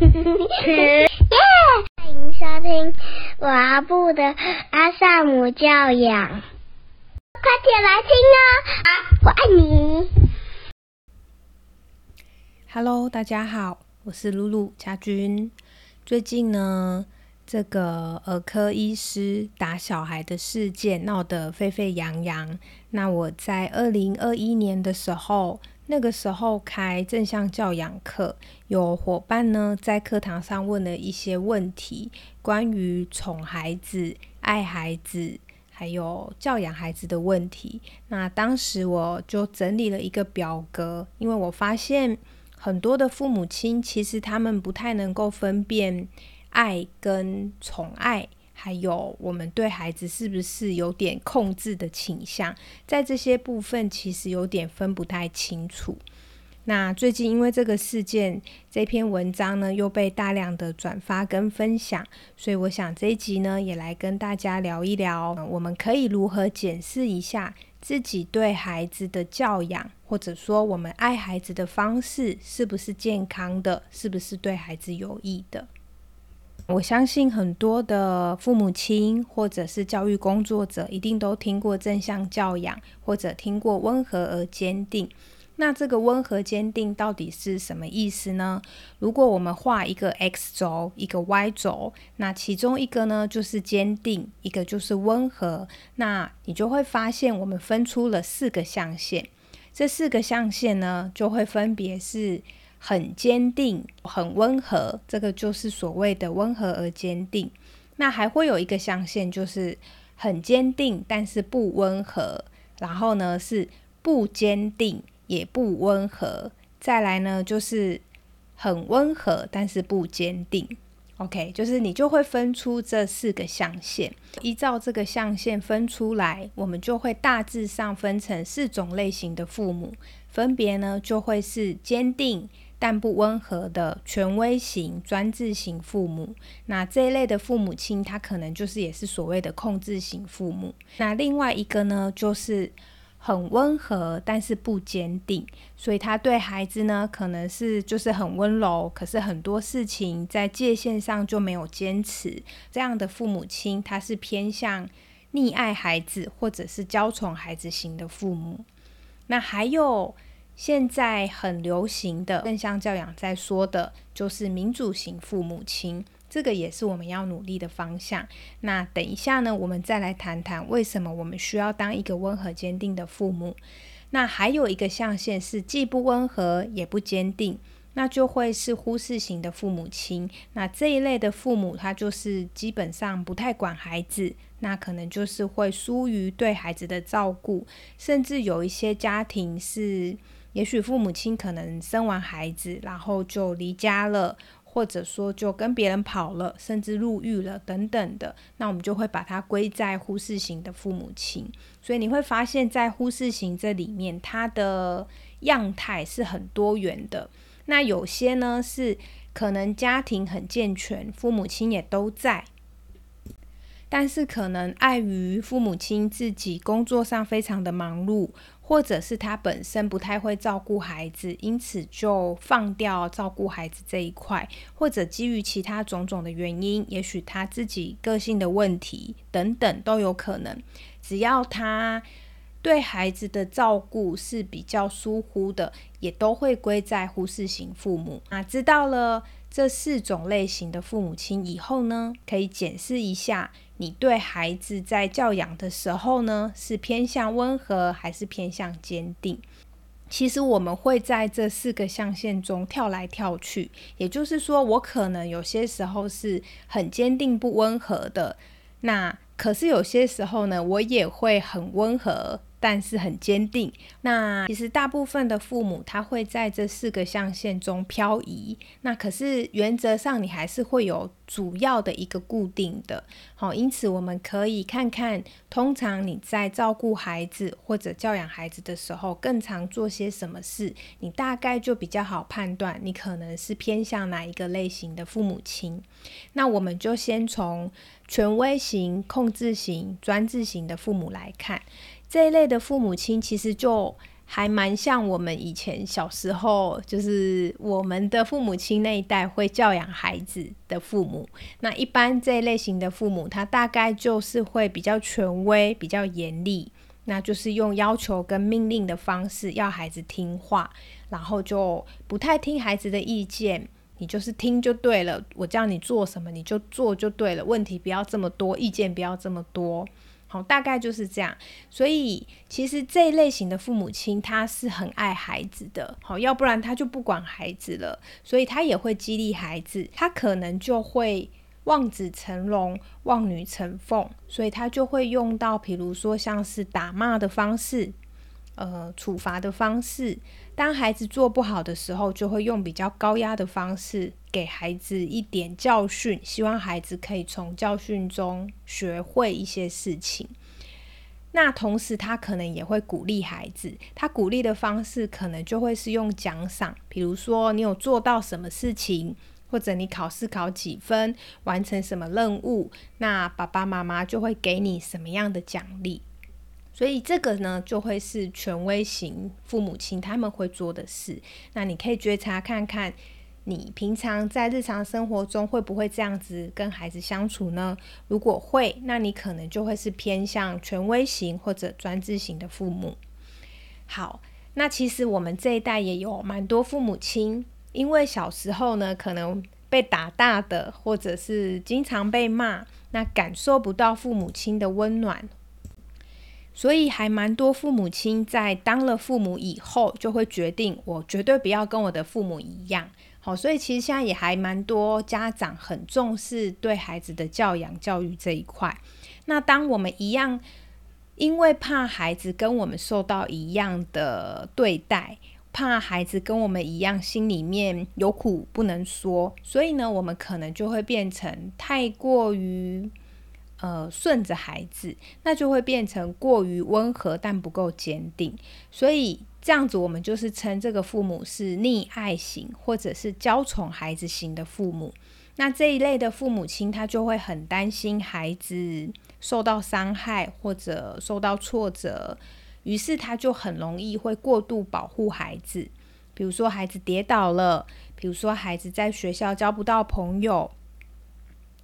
耶！欢迎收听阿布的阿萨姆教养，快点来听哦！我爱你。Hello，大家好，我是露露家君。最近呢，这个儿科医师打小孩的事件闹得沸沸扬扬。那我在二零二一年的时候。那个时候开正向教养课，有伙伴呢在课堂上问了一些问题，关于宠孩子、爱孩子，还有教养孩子的问题。那当时我就整理了一个表格，因为我发现很多的父母亲其实他们不太能够分辨爱跟宠爱。还有，我们对孩子是不是有点控制的倾向？在这些部分，其实有点分不太清楚。那最近因为这个事件，这篇文章呢又被大量的转发跟分享，所以我想这一集呢也来跟大家聊一聊，我们可以如何检视一下自己对孩子的教养，或者说我们爱孩子的方式是不是健康的，是不是对孩子有益的。我相信很多的父母亲或者是教育工作者一定都听过正向教养，或者听过温和而坚定。那这个温和坚定到底是什么意思呢？如果我们画一个 x 轴，一个 y 轴，那其中一个呢就是坚定，一个就是温和。那你就会发现，我们分出了四个象限。这四个象限呢，就会分别是。很坚定，很温和，这个就是所谓的温和而坚定。那还会有一个象限，就是很坚定，但是不温和。然后呢，是不坚定也不温和。再来呢，就是很温和，但是不坚定。OK，就是你就会分出这四个象限。依照这个象限分出来，我们就会大致上分成四种类型的父母，分别呢就会是坚定。但不温和的权威型、专制型父母，那这一类的父母亲，他可能就是也是所谓的控制型父母。那另外一个呢，就是很温和，但是不坚定，所以他对孩子呢，可能是就是很温柔，可是很多事情在界限上就没有坚持。这样的父母亲，他是偏向溺爱孩子或者是娇宠孩子型的父母。那还有。现在很流行的正向教养，在说的就是民主型父母亲，这个也是我们要努力的方向。那等一下呢，我们再来谈谈为什么我们需要当一个温和坚定的父母。那还有一个象限是既不温和也不坚定，那就会是忽视型的父母亲。那这一类的父母，他就是基本上不太管孩子，那可能就是会疏于对孩子的照顾，甚至有一些家庭是。也许父母亲可能生完孩子，然后就离家了，或者说就跟别人跑了，甚至入狱了等等的，那我们就会把它归在忽视型的父母亲。所以你会发现在忽视型这里面，它的样态是很多元的。那有些呢是可能家庭很健全，父母亲也都在，但是可能碍于父母亲自己工作上非常的忙碌。或者是他本身不太会照顾孩子，因此就放掉照顾孩子这一块，或者基于其他种种的原因，也许他自己个性的问题等等都有可能。只要他对孩子的照顾是比较疏忽的，也都会归在忽视型父母。那知道了这四种类型的父母亲以后呢，可以检视一下。你对孩子在教养的时候呢，是偏向温和还是偏向坚定？其实我们会在这四个象限中跳来跳去，也就是说，我可能有些时候是很坚定不温和的，那可是有些时候呢，我也会很温和。但是很坚定。那其实大部分的父母他会在这四个象限中漂移。那可是原则上你还是会有主要的一个固定的。好，因此我们可以看看，通常你在照顾孩子或者教养孩子的时候，更常做些什么事，你大概就比较好判断你可能是偏向哪一个类型的父母亲。那我们就先从权威型、控制型、专制型的父母来看。这一类的父母亲其实就还蛮像我们以前小时候，就是我们的父母亲那一代会教养孩子的父母。那一般这一类型的父母，他大概就是会比较权威、比较严厉，那就是用要求跟命令的方式要孩子听话，然后就不太听孩子的意见，你就是听就对了，我叫你做什么你就做就对了，问题不要这么多，意见不要这么多。好，大概就是这样。所以其实这一类型的父母亲，他是很爱孩子的。好，要不然他就不管孩子了。所以他也会激励孩子，他可能就会望子成龙、望女成凤。所以他就会用到，比如说像是打骂的方式。呃，处罚的方式，当孩子做不好的时候，就会用比较高压的方式给孩子一点教训，希望孩子可以从教训中学会一些事情。那同时，他可能也会鼓励孩子，他鼓励的方式可能就会是用奖赏，比如说你有做到什么事情，或者你考试考几分，完成什么任务，那爸爸妈妈就会给你什么样的奖励。所以这个呢，就会是权威型父母亲他们会做的事。那你可以觉察看看，你平常在日常生活中会不会这样子跟孩子相处呢？如果会，那你可能就会是偏向权威型或者专制型的父母。好，那其实我们这一代也有蛮多父母亲，因为小时候呢可能被打大的，或者是经常被骂，那感受不到父母亲的温暖。所以还蛮多父母亲在当了父母以后，就会决定我绝对不要跟我的父母一样。好，所以其实现在也还蛮多家长很重视对孩子的教养教育这一块。那当我们一样，因为怕孩子跟我们受到一样的对待，怕孩子跟我们一样心里面有苦不能说，所以呢，我们可能就会变成太过于。呃，顺着孩子，那就会变成过于温和但不够坚定，所以这样子我们就是称这个父母是溺爱型或者是娇宠孩子型的父母。那这一类的父母亲，他就会很担心孩子受到伤害或者受到挫折，于是他就很容易会过度保护孩子，比如说孩子跌倒了，比如说孩子在学校交不到朋友。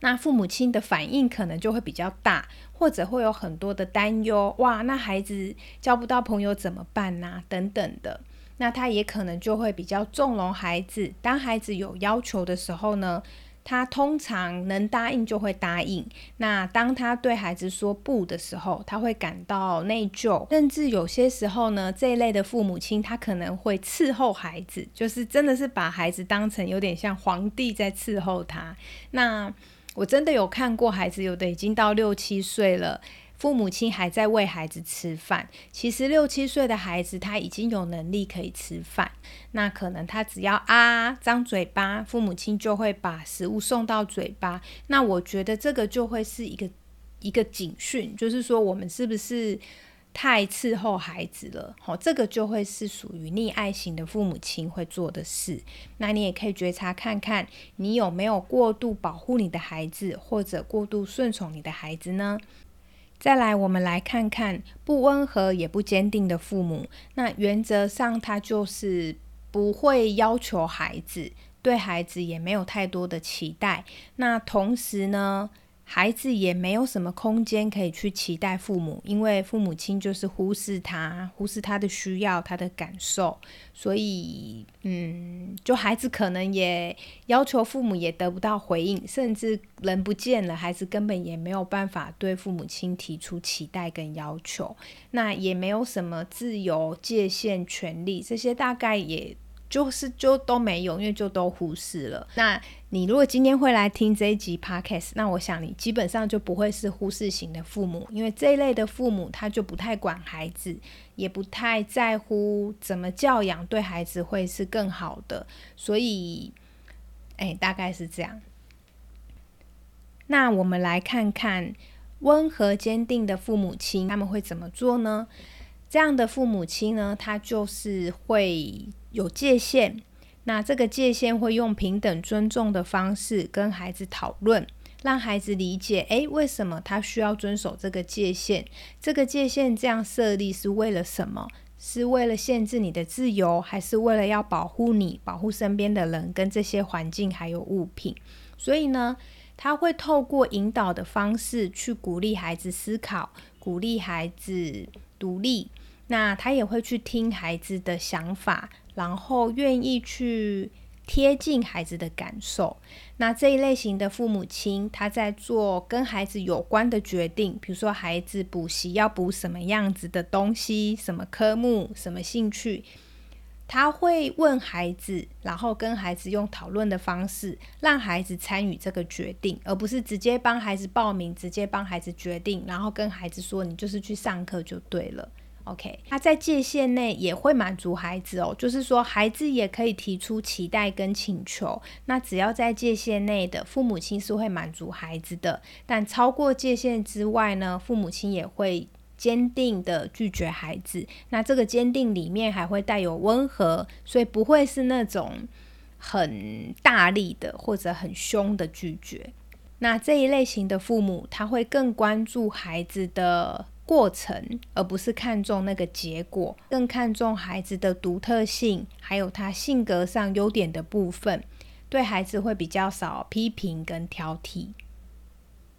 那父母亲的反应可能就会比较大，或者会有很多的担忧。哇，那孩子交不到朋友怎么办呢？等等的。那他也可能就会比较纵容孩子。当孩子有要求的时候呢，他通常能答应就会答应。那当他对孩子说不的时候，他会感到内疚，甚至有些时候呢，这一类的父母亲他可能会伺候孩子，就是真的是把孩子当成有点像皇帝在伺候他。那我真的有看过孩子，有的已经到六七岁了，父母亲还在喂孩子吃饭。其实六七岁的孩子他已经有能力可以吃饭，那可能他只要啊张嘴巴，父母亲就会把食物送到嘴巴。那我觉得这个就会是一个一个警讯，就是说我们是不是？太伺候孩子了，好，这个就会是属于溺爱型的父母亲会做的事。那你也可以觉察看看，你有没有过度保护你的孩子，或者过度顺从你的孩子呢？再来，我们来看看不温和也不坚定的父母。那原则上，他就是不会要求孩子，对孩子也没有太多的期待。那同时呢？孩子也没有什么空间可以去期待父母，因为父母亲就是忽视他，忽视他的需要、他的感受，所以，嗯，就孩子可能也要求父母也得不到回应，甚至人不见了，孩子根本也没有办法对父母亲提出期待跟要求，那也没有什么自由界限、权利，这些大概也。就是就都没有，因为就都忽视了。那你如果今天会来听这一集 podcast，那我想你基本上就不会是忽视型的父母，因为这一类的父母他就不太管孩子，也不太在乎怎么教养对孩子会是更好的。所以，哎，大概是这样。那我们来看看温和坚定的父母亲他们会怎么做呢？这样的父母亲呢，他就是会。有界限，那这个界限会用平等尊重的方式跟孩子讨论，让孩子理解，诶，为什么他需要遵守这个界限？这个界限这样设立是为了什么？是为了限制你的自由，还是为了要保护你、保护身边的人跟这些环境还有物品？所以呢，他会透过引导的方式去鼓励孩子思考，鼓励孩子独立。那他也会去听孩子的想法，然后愿意去。贴近孩子的感受，那这一类型的父母亲，他在做跟孩子有关的决定，比如说孩子补习要补什么样子的东西，什么科目，什么兴趣，他会问孩子，然后跟孩子用讨论的方式，让孩子参与这个决定，而不是直接帮孩子报名，直接帮孩子决定，然后跟孩子说你就是去上课就对了。OK，他在界限内也会满足孩子哦，就是说孩子也可以提出期待跟请求，那只要在界限内的父母亲是会满足孩子的，但超过界限之外呢，父母亲也会坚定的拒绝孩子。那这个坚定里面还会带有温和，所以不会是那种很大力的或者很凶的拒绝。那这一类型的父母，他会更关注孩子的。过程，而不是看重那个结果，更看重孩子的独特性，还有他性格上优点的部分，对孩子会比较少批评跟挑剔。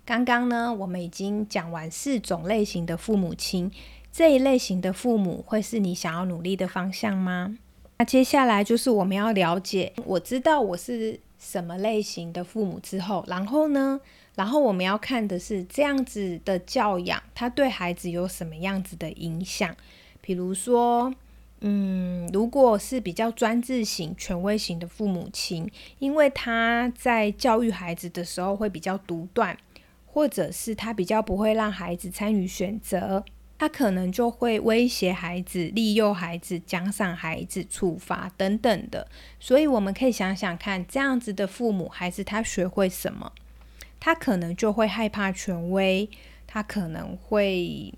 刚刚呢，我们已经讲完四种类型的父母亲，这一类型的父母会是你想要努力的方向吗？那接下来就是我们要了解，我知道我是什么类型的父母之后，然后呢？然后我们要看的是这样子的教养，他对孩子有什么样子的影响？比如说，嗯，如果是比较专制型、权威型的父母亲，因为他在教育孩子的时候会比较独断，或者是他比较不会让孩子参与选择，他可能就会威胁孩子、利诱孩子、奖赏孩子、处罚等等的。所以我们可以想想看，这样子的父母，孩子他学会什么？他可能就会害怕权威，他可能会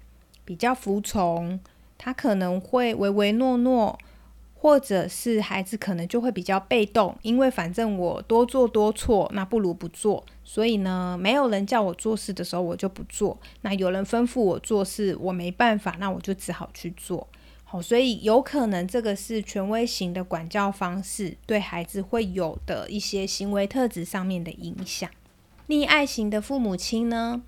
比较服从，他可能会唯唯诺诺，或者是孩子可能就会比较被动，因为反正我多做多错，那不如不做。所以呢，没有人叫我做事的时候，我就不做；那有人吩咐我做事，我没办法，那我就只好去做。好，所以有可能这个是权威型的管教方式对孩子会有的一些行为特质上面的影响。溺爱型的父母亲呢，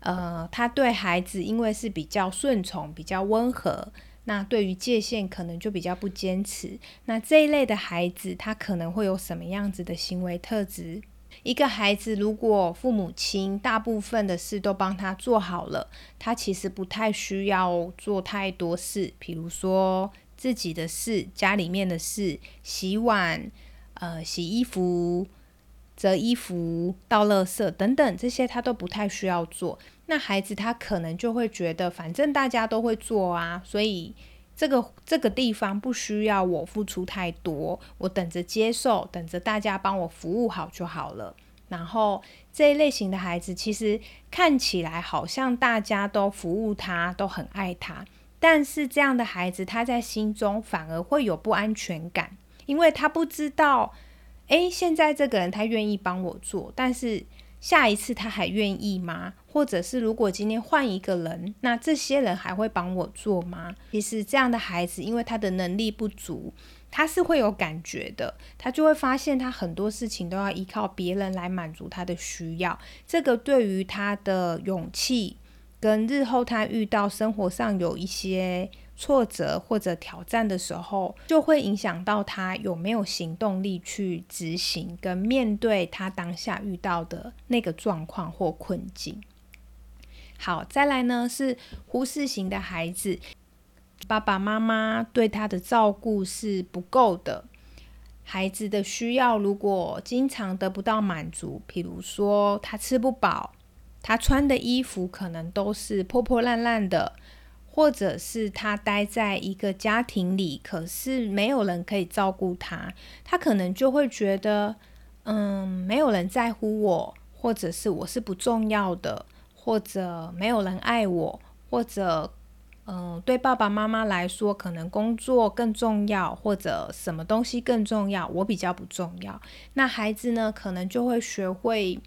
呃，他对孩子因为是比较顺从、比较温和，那对于界限可能就比较不坚持。那这一类的孩子，他可能会有什么样子的行为特质？一个孩子如果父母亲大部分的事都帮他做好了，他其实不太需要做太多事，比如说自己的事、家里面的事、洗碗、呃、洗衣服。折衣服、倒垃圾等等，这些他都不太需要做。那孩子他可能就会觉得，反正大家都会做啊，所以这个这个地方不需要我付出太多，我等着接受，等着大家帮我服务好就好了。然后这一类型的孩子，其实看起来好像大家都服务他，都很爱他，但是这样的孩子他在心中反而会有不安全感，因为他不知道。诶，现在这个人他愿意帮我做，但是下一次他还愿意吗？或者是如果今天换一个人，那这些人还会帮我做吗？其实这样的孩子，因为他的能力不足，他是会有感觉的，他就会发现他很多事情都要依靠别人来满足他的需要。这个对于他的勇气，跟日后他遇到生活上有一些。挫折或者挑战的时候，就会影响到他有没有行动力去执行跟面对他当下遇到的那个状况或困境。好，再来呢是忽视型的孩子，爸爸妈妈对他的照顾是不够的，孩子的需要如果经常得不到满足，譬如说他吃不饱，他穿的衣服可能都是破破烂烂的。或者是他待在一个家庭里，可是没有人可以照顾他，他可能就会觉得，嗯，没有人在乎我，或者是我是不重要的，或者没有人爱我，或者，嗯，对爸爸妈妈来说，可能工作更重要，或者什么东西更重要，我比较不重要。那孩子呢，可能就会学会，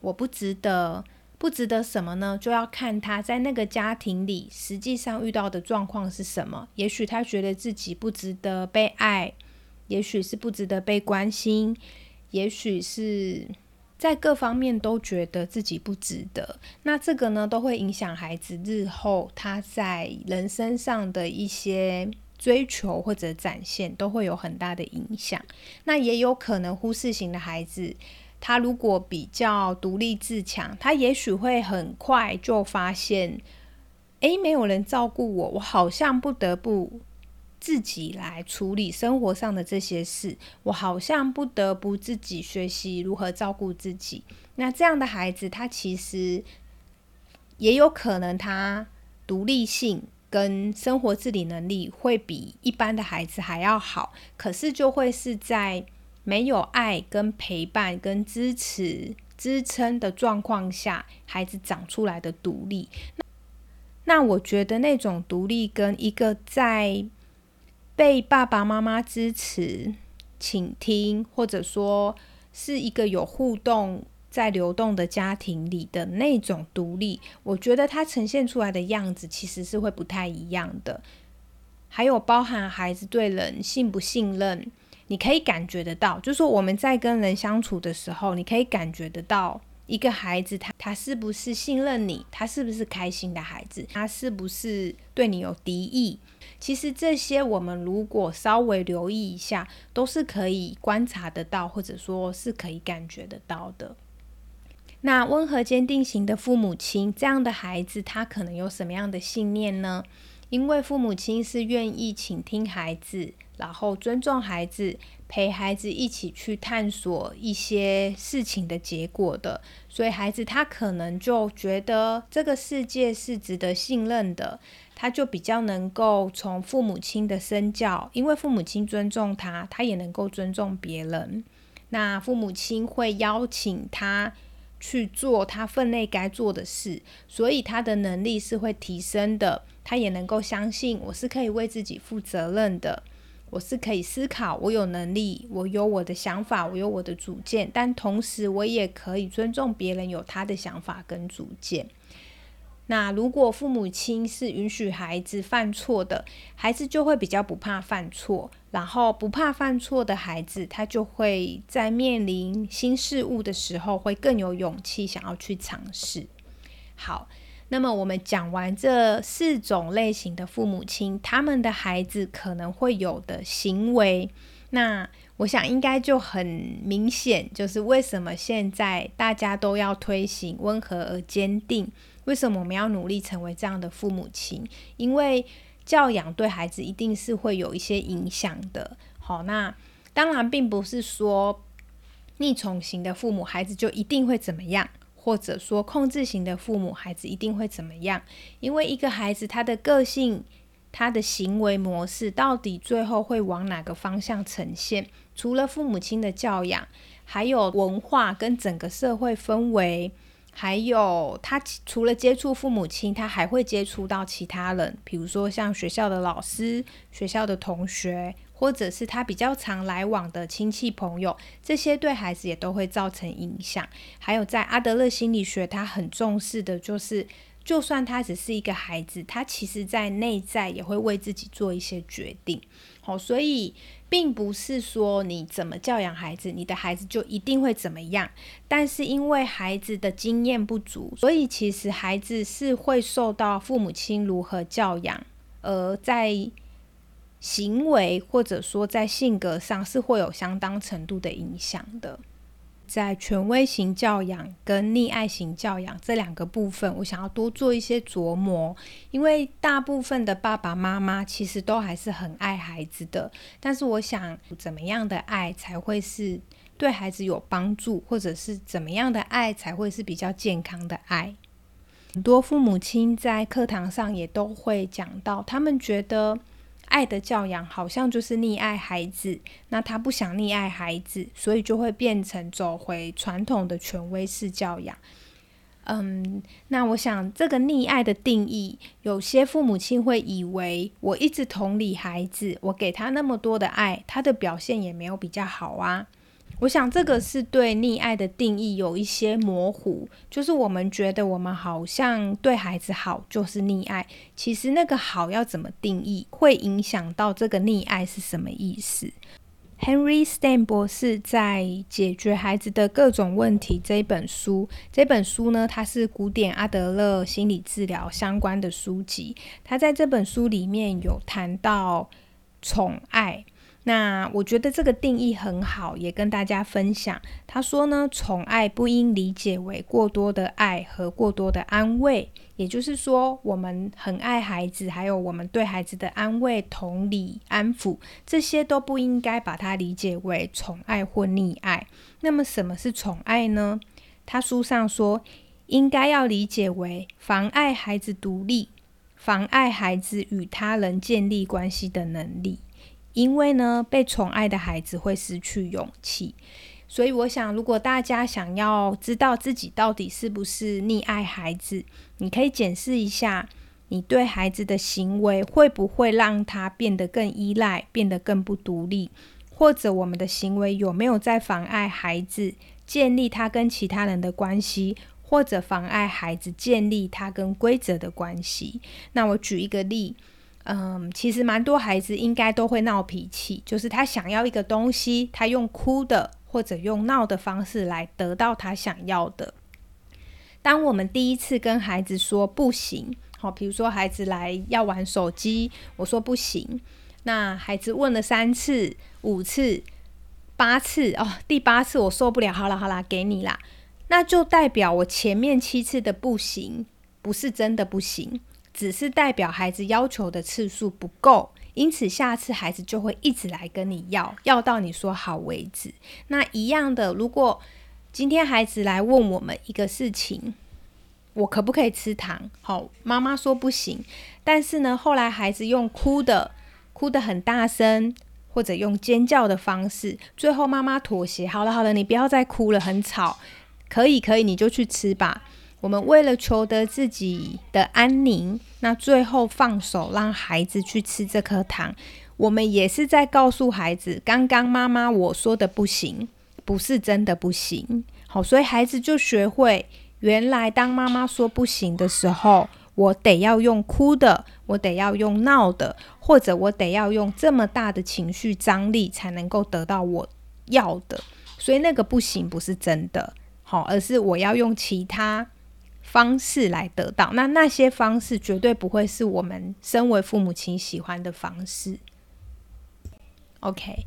我不值得。不值得什么呢？就要看他在那个家庭里实际上遇到的状况是什么。也许他觉得自己不值得被爱，也许是不值得被关心，也许是在各方面都觉得自己不值得。那这个呢，都会影响孩子日后他在人生上的一些。追求或者展现都会有很大的影响。那也有可能忽视型的孩子，他如果比较独立自强，他也许会很快就发现，诶，没有人照顾我，我好像不得不自己来处理生活上的这些事，我好像不得不自己学习如何照顾自己。那这样的孩子，他其实也有可能他独立性。跟生活自理能力会比一般的孩子还要好，可是就会是在没有爱、跟陪伴、跟支持、支撑的状况下，孩子长出来的独立。那我觉得那种独立跟一个在被爸爸妈妈支持、倾听，或者说是一个有互动。在流动的家庭里的那种独立，我觉得它呈现出来的样子其实是会不太一样的。还有包含孩子对人信不信任，你可以感觉得到，就是说我们在跟人相处的时候，你可以感觉得到一个孩子他他是不是信任你，他是不是开心的孩子，他是不是对你有敌意。其实这些我们如果稍微留意一下，都是可以观察得到，或者说是可以感觉得到的。那温和坚定型的父母亲，这样的孩子他可能有什么样的信念呢？因为父母亲是愿意倾听孩子，然后尊重孩子，陪孩子一起去探索一些事情的结果的，所以孩子他可能就觉得这个世界是值得信任的，他就比较能够从父母亲的身教，因为父母亲尊重他，他也能够尊重别人。那父母亲会邀请他。去做他分内该做的事，所以他的能力是会提升的。他也能够相信我是可以为自己负责任的，我是可以思考，我有能力，我有我的想法，我有我的主见，但同时我也可以尊重别人有他的想法跟主见。那如果父母亲是允许孩子犯错的，孩子就会比较不怕犯错。然后不怕犯错的孩子，他就会在面临新事物的时候，会更有勇气想要去尝试。好，那么我们讲完这四种类型的父母亲，他们的孩子可能会有的行为，那我想应该就很明显，就是为什么现在大家都要推行温和而坚定。为什么我们要努力成为这样的父母亲？因为教养对孩子一定是会有一些影响的。好，那当然并不是说逆宠型的父母孩子就一定会怎么样，或者说控制型的父母孩子一定会怎么样。因为一个孩子他的个性、他的行为模式到底最后会往哪个方向呈现，除了父母亲的教养，还有文化跟整个社会氛围。还有，他除了接触父母亲，他还会接触到其他人，比如说像学校的老师、学校的同学，或者是他比较常来往的亲戚朋友，这些对孩子也都会造成影响。还有，在阿德勒心理学，他很重视的就是，就算他只是一个孩子，他其实在内在也会为自己做一些决定。好，所以。并不是说你怎么教养孩子，你的孩子就一定会怎么样。但是因为孩子的经验不足，所以其实孩子是会受到父母亲如何教养，而在行为或者说在性格上是会有相当程度的影响的。在权威型教养跟溺爱型教养这两个部分，我想要多做一些琢磨，因为大部分的爸爸妈妈其实都还是很爱孩子的，但是我想怎么样的爱才会是对孩子有帮助，或者是怎么样的爱才会是比较健康的爱？很多父母亲在课堂上也都会讲到，他们觉得。爱的教养好像就是溺爱孩子，那他不想溺爱孩子，所以就会变成走回传统的权威式教养。嗯，那我想这个溺爱的定义，有些父母亲会以为我一直同理孩子，我给他那么多的爱，他的表现也没有比较好啊。我想这个是对溺爱的定义有一些模糊，就是我们觉得我们好像对孩子好就是溺爱，其实那个好要怎么定义，会影响到这个溺爱是什么意思。Henry Stein 博士在《解决孩子的各种问题》这一本书，这本书呢，它是古典阿德勒心理治疗相关的书籍。他在这本书里面有谈到宠爱。那我觉得这个定义很好，也跟大家分享。他说呢，宠爱不应理解为过多的爱和过多的安慰，也就是说，我们很爱孩子，还有我们对孩子的安慰、同理、安抚，这些都不应该把它理解为宠爱或溺爱。那么，什么是宠爱呢？他书上说，应该要理解为妨碍孩子独立，妨碍孩子与他人建立关系的能力。因为呢，被宠爱的孩子会失去勇气，所以我想，如果大家想要知道自己到底是不是溺爱孩子，你可以检视一下，你对孩子的行为会不会让他变得更依赖，变得更不独立，或者我们的行为有没有在妨碍孩子建立他跟其他人的关系，或者妨碍孩子建立他跟规则的关系。那我举一个例。嗯，其实蛮多孩子应该都会闹脾气，就是他想要一个东西，他用哭的或者用闹的方式来得到他想要的。当我们第一次跟孩子说不行，好，比如说孩子来要玩手机，我说不行，那孩子问了三次、五次、八次，哦，第八次我受不了，好了好了，给你啦，那就代表我前面七次的不行不是真的不行。只是代表孩子要求的次数不够，因此下次孩子就会一直来跟你要，要到你说好为止。那一样的，如果今天孩子来问我们一个事情，我可不可以吃糖？好，妈妈说不行。但是呢，后来孩子用哭的，哭得很大声，或者用尖叫的方式，最后妈妈妥协，好了好了，你不要再哭了，很吵，可以可以，你就去吃吧。我们为了求得自己的安宁，那最后放手让孩子去吃这颗糖，我们也是在告诉孩子，刚刚妈妈我说的不行，不是真的不行。好，所以孩子就学会，原来当妈妈说不行的时候，我得要用哭的，我得要用闹的，或者我得要用这么大的情绪张力，才能够得到我要的。所以那个不行不是真的，好，而是我要用其他。方式来得到，那那些方式绝对不会是我们身为父母亲喜欢的方式。OK，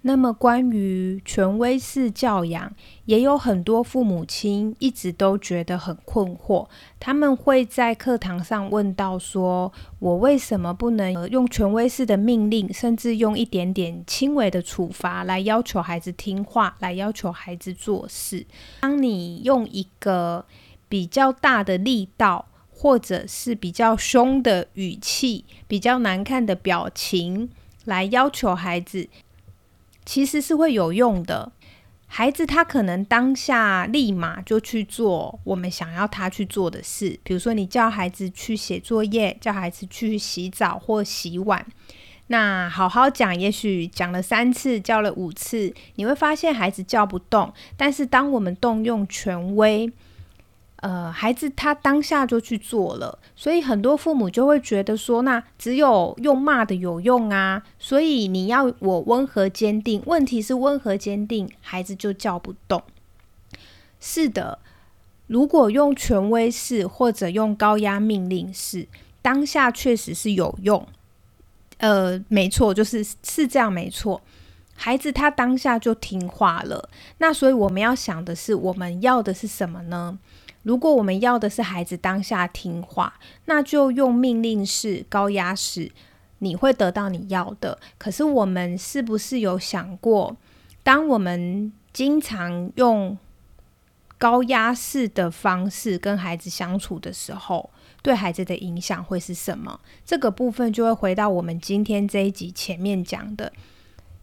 那么关于权威式教养，也有很多父母亲一直都觉得很困惑。他们会在课堂上问到：说我为什么不能用权威式的命令，甚至用一点点轻微的处罚来要求孩子听话，来要求孩子做事？当你用一个比较大的力道，或者是比较凶的语气、比较难看的表情，来要求孩子，其实是会有用的。孩子他可能当下立马就去做我们想要他去做的事，比如说你叫孩子去写作业，叫孩子去洗澡或洗碗，那好好讲，也许讲了三次，叫了五次，你会发现孩子叫不动。但是当我们动用权威，呃，孩子他当下就去做了，所以很多父母就会觉得说，那只有用骂的有用啊，所以你要我温和坚定。问题是温和坚定，孩子就叫不动。是的，如果用权威式或者用高压命令式，当下确实是有用。呃，没错，就是是这样，没错。孩子他当下就听话了。那所以我们要想的是，我们要的是什么呢？如果我们要的是孩子当下听话，那就用命令式、高压式，你会得到你要的。可是我们是不是有想过，当我们经常用高压式的方式跟孩子相处的时候，对孩子的影响会是什么？这个部分就会回到我们今天这一集前面讲的。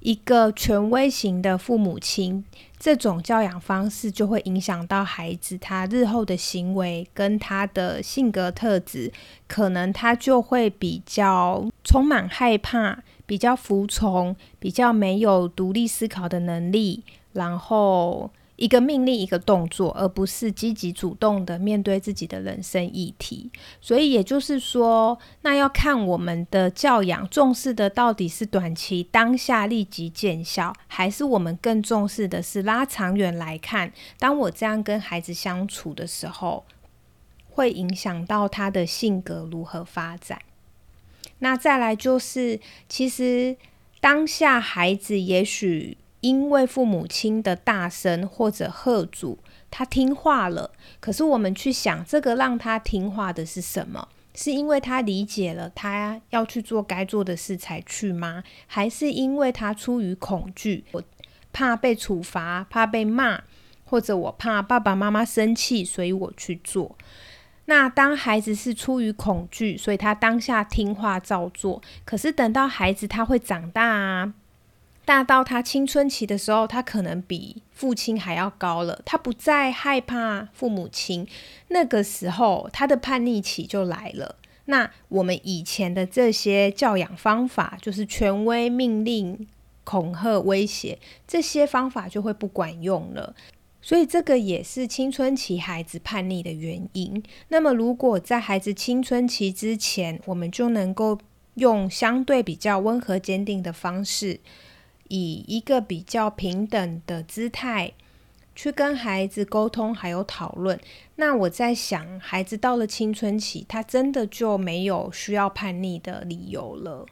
一个权威型的父母亲，这种教养方式就会影响到孩子他日后的行为跟他的性格特质，可能他就会比较充满害怕，比较服从，比较没有独立思考的能力，然后。一个命令，一个动作，而不是积极主动的面对自己的人生议题。所以也就是说，那要看我们的教养重视的到底是短期当下立即见效，还是我们更重视的是拉长远来看。当我这样跟孩子相处的时候，会影响到他的性格如何发展。那再来就是，其实当下孩子也许。因为父母亲的大声或者喝阻，他听话了。可是我们去想，这个让他听话的是什么？是因为他理解了他要去做该做的事才去吗？还是因为他出于恐惧，我怕被处罚，怕被骂，或者我怕爸爸妈妈生气，所以我去做？那当孩子是出于恐惧，所以他当下听话照做。可是等到孩子他会长大啊。大到他青春期的时候，他可能比父亲还要高了。他不再害怕父母亲，那个时候他的叛逆期就来了。那我们以前的这些教养方法，就是权威、命令、恐吓、威胁，这些方法就会不管用了。所以这个也是青春期孩子叛逆的原因。那么，如果在孩子青春期之前，我们就能够用相对比较温和、坚定的方式。以一个比较平等的姿态去跟孩子沟通，还有讨论。那我在想，孩子到了青春期，他真的就没有需要叛逆的理由了。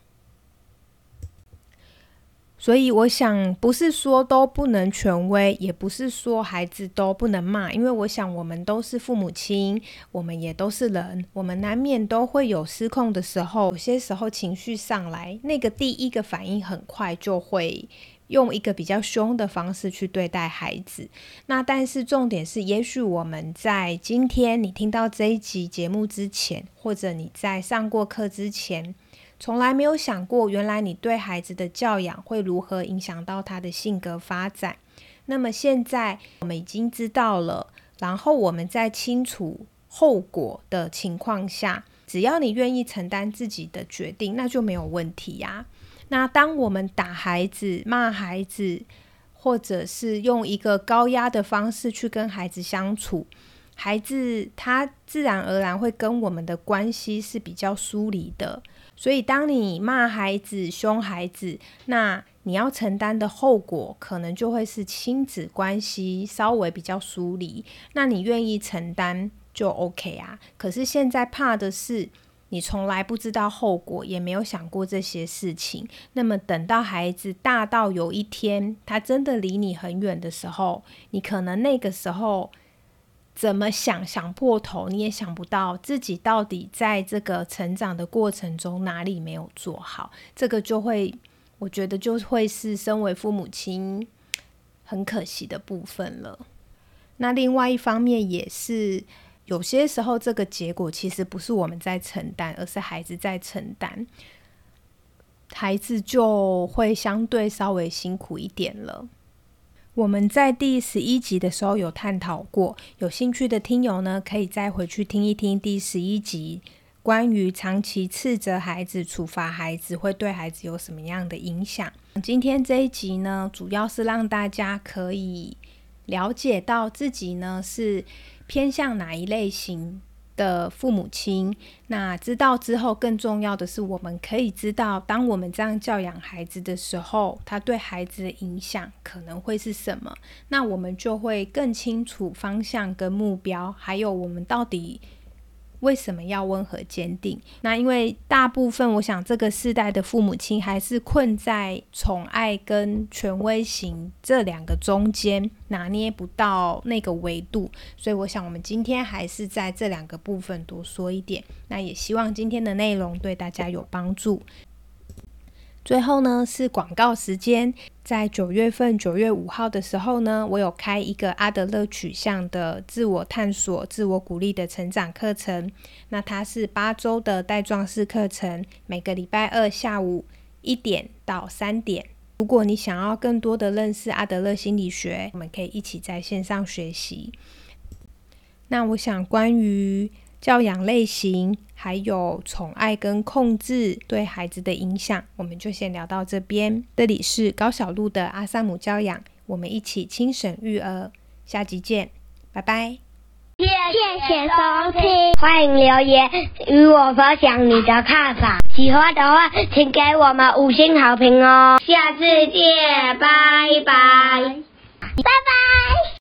所以我想，不是说都不能权威，也不是说孩子都不能骂，因为我想我们都是父母亲，我们也都是人，我们难免都会有失控的时候。有些时候情绪上来，那个第一个反应很快就会用一个比较凶的方式去对待孩子。那但是重点是，也许我们在今天你听到这一集节目之前，或者你在上过课之前。从来没有想过，原来你对孩子的教养会如何影响到他的性格发展。那么现在我们已经知道了，然后我们在清楚后果的情况下，只要你愿意承担自己的决定，那就没有问题呀。那当我们打孩子、骂孩子，或者是用一个高压的方式去跟孩子相处，孩子他自然而然会跟我们的关系是比较疏离的。所以，当你骂孩子、凶孩子，那你要承担的后果可能就会是亲子关系稍微比较疏离。那你愿意承担就 OK 啊。可是现在怕的是，你从来不知道后果，也没有想过这些事情。那么等到孩子大到有一天他真的离你很远的时候，你可能那个时候。怎么想想破头，你也想不到自己到底在这个成长的过程中哪里没有做好，这个就会，我觉得就会是身为父母亲很可惜的部分了。那另外一方面也是，有些时候这个结果其实不是我们在承担，而是孩子在承担，孩子就会相对稍微辛苦一点了。我们在第十一集的时候有探讨过，有兴趣的听友呢，可以再回去听一听第十一集，关于长期斥责孩子、处罚孩子会对孩子有什么样的影响。今天这一集呢，主要是让大家可以了解到自己呢是偏向哪一类型。的父母亲，那知道之后，更重要的是，我们可以知道，当我们这样教养孩子的时候，他对孩子的影响可能会是什么？那我们就会更清楚方向跟目标，还有我们到底。为什么要温和坚定？那因为大部分，我想这个世代的父母亲还是困在宠爱跟权威型这两个中间，拿捏不到那个维度，所以我想我们今天还是在这两个部分多说一点。那也希望今天的内容对大家有帮助。最后呢是广告时间，在九月份九月五号的时候呢，我有开一个阿德勒取向的自我探索、自我鼓励的成长课程。那它是八周的带状式课程，每个礼拜二下午一点到三点。如果你想要更多的认识阿德勒心理学，我们可以一起在线上学习。那我想关于。教养类型，还有宠爱跟控制对孩子的影响，我们就先聊到这边。这里是高小璐的阿萨姆教养，我们一起轻省育儿，下集见，拜拜。谢谢收听，欢迎留言与我分享你的看法。喜欢的话，请给我们五星好评哦。下次见，拜拜，拜拜。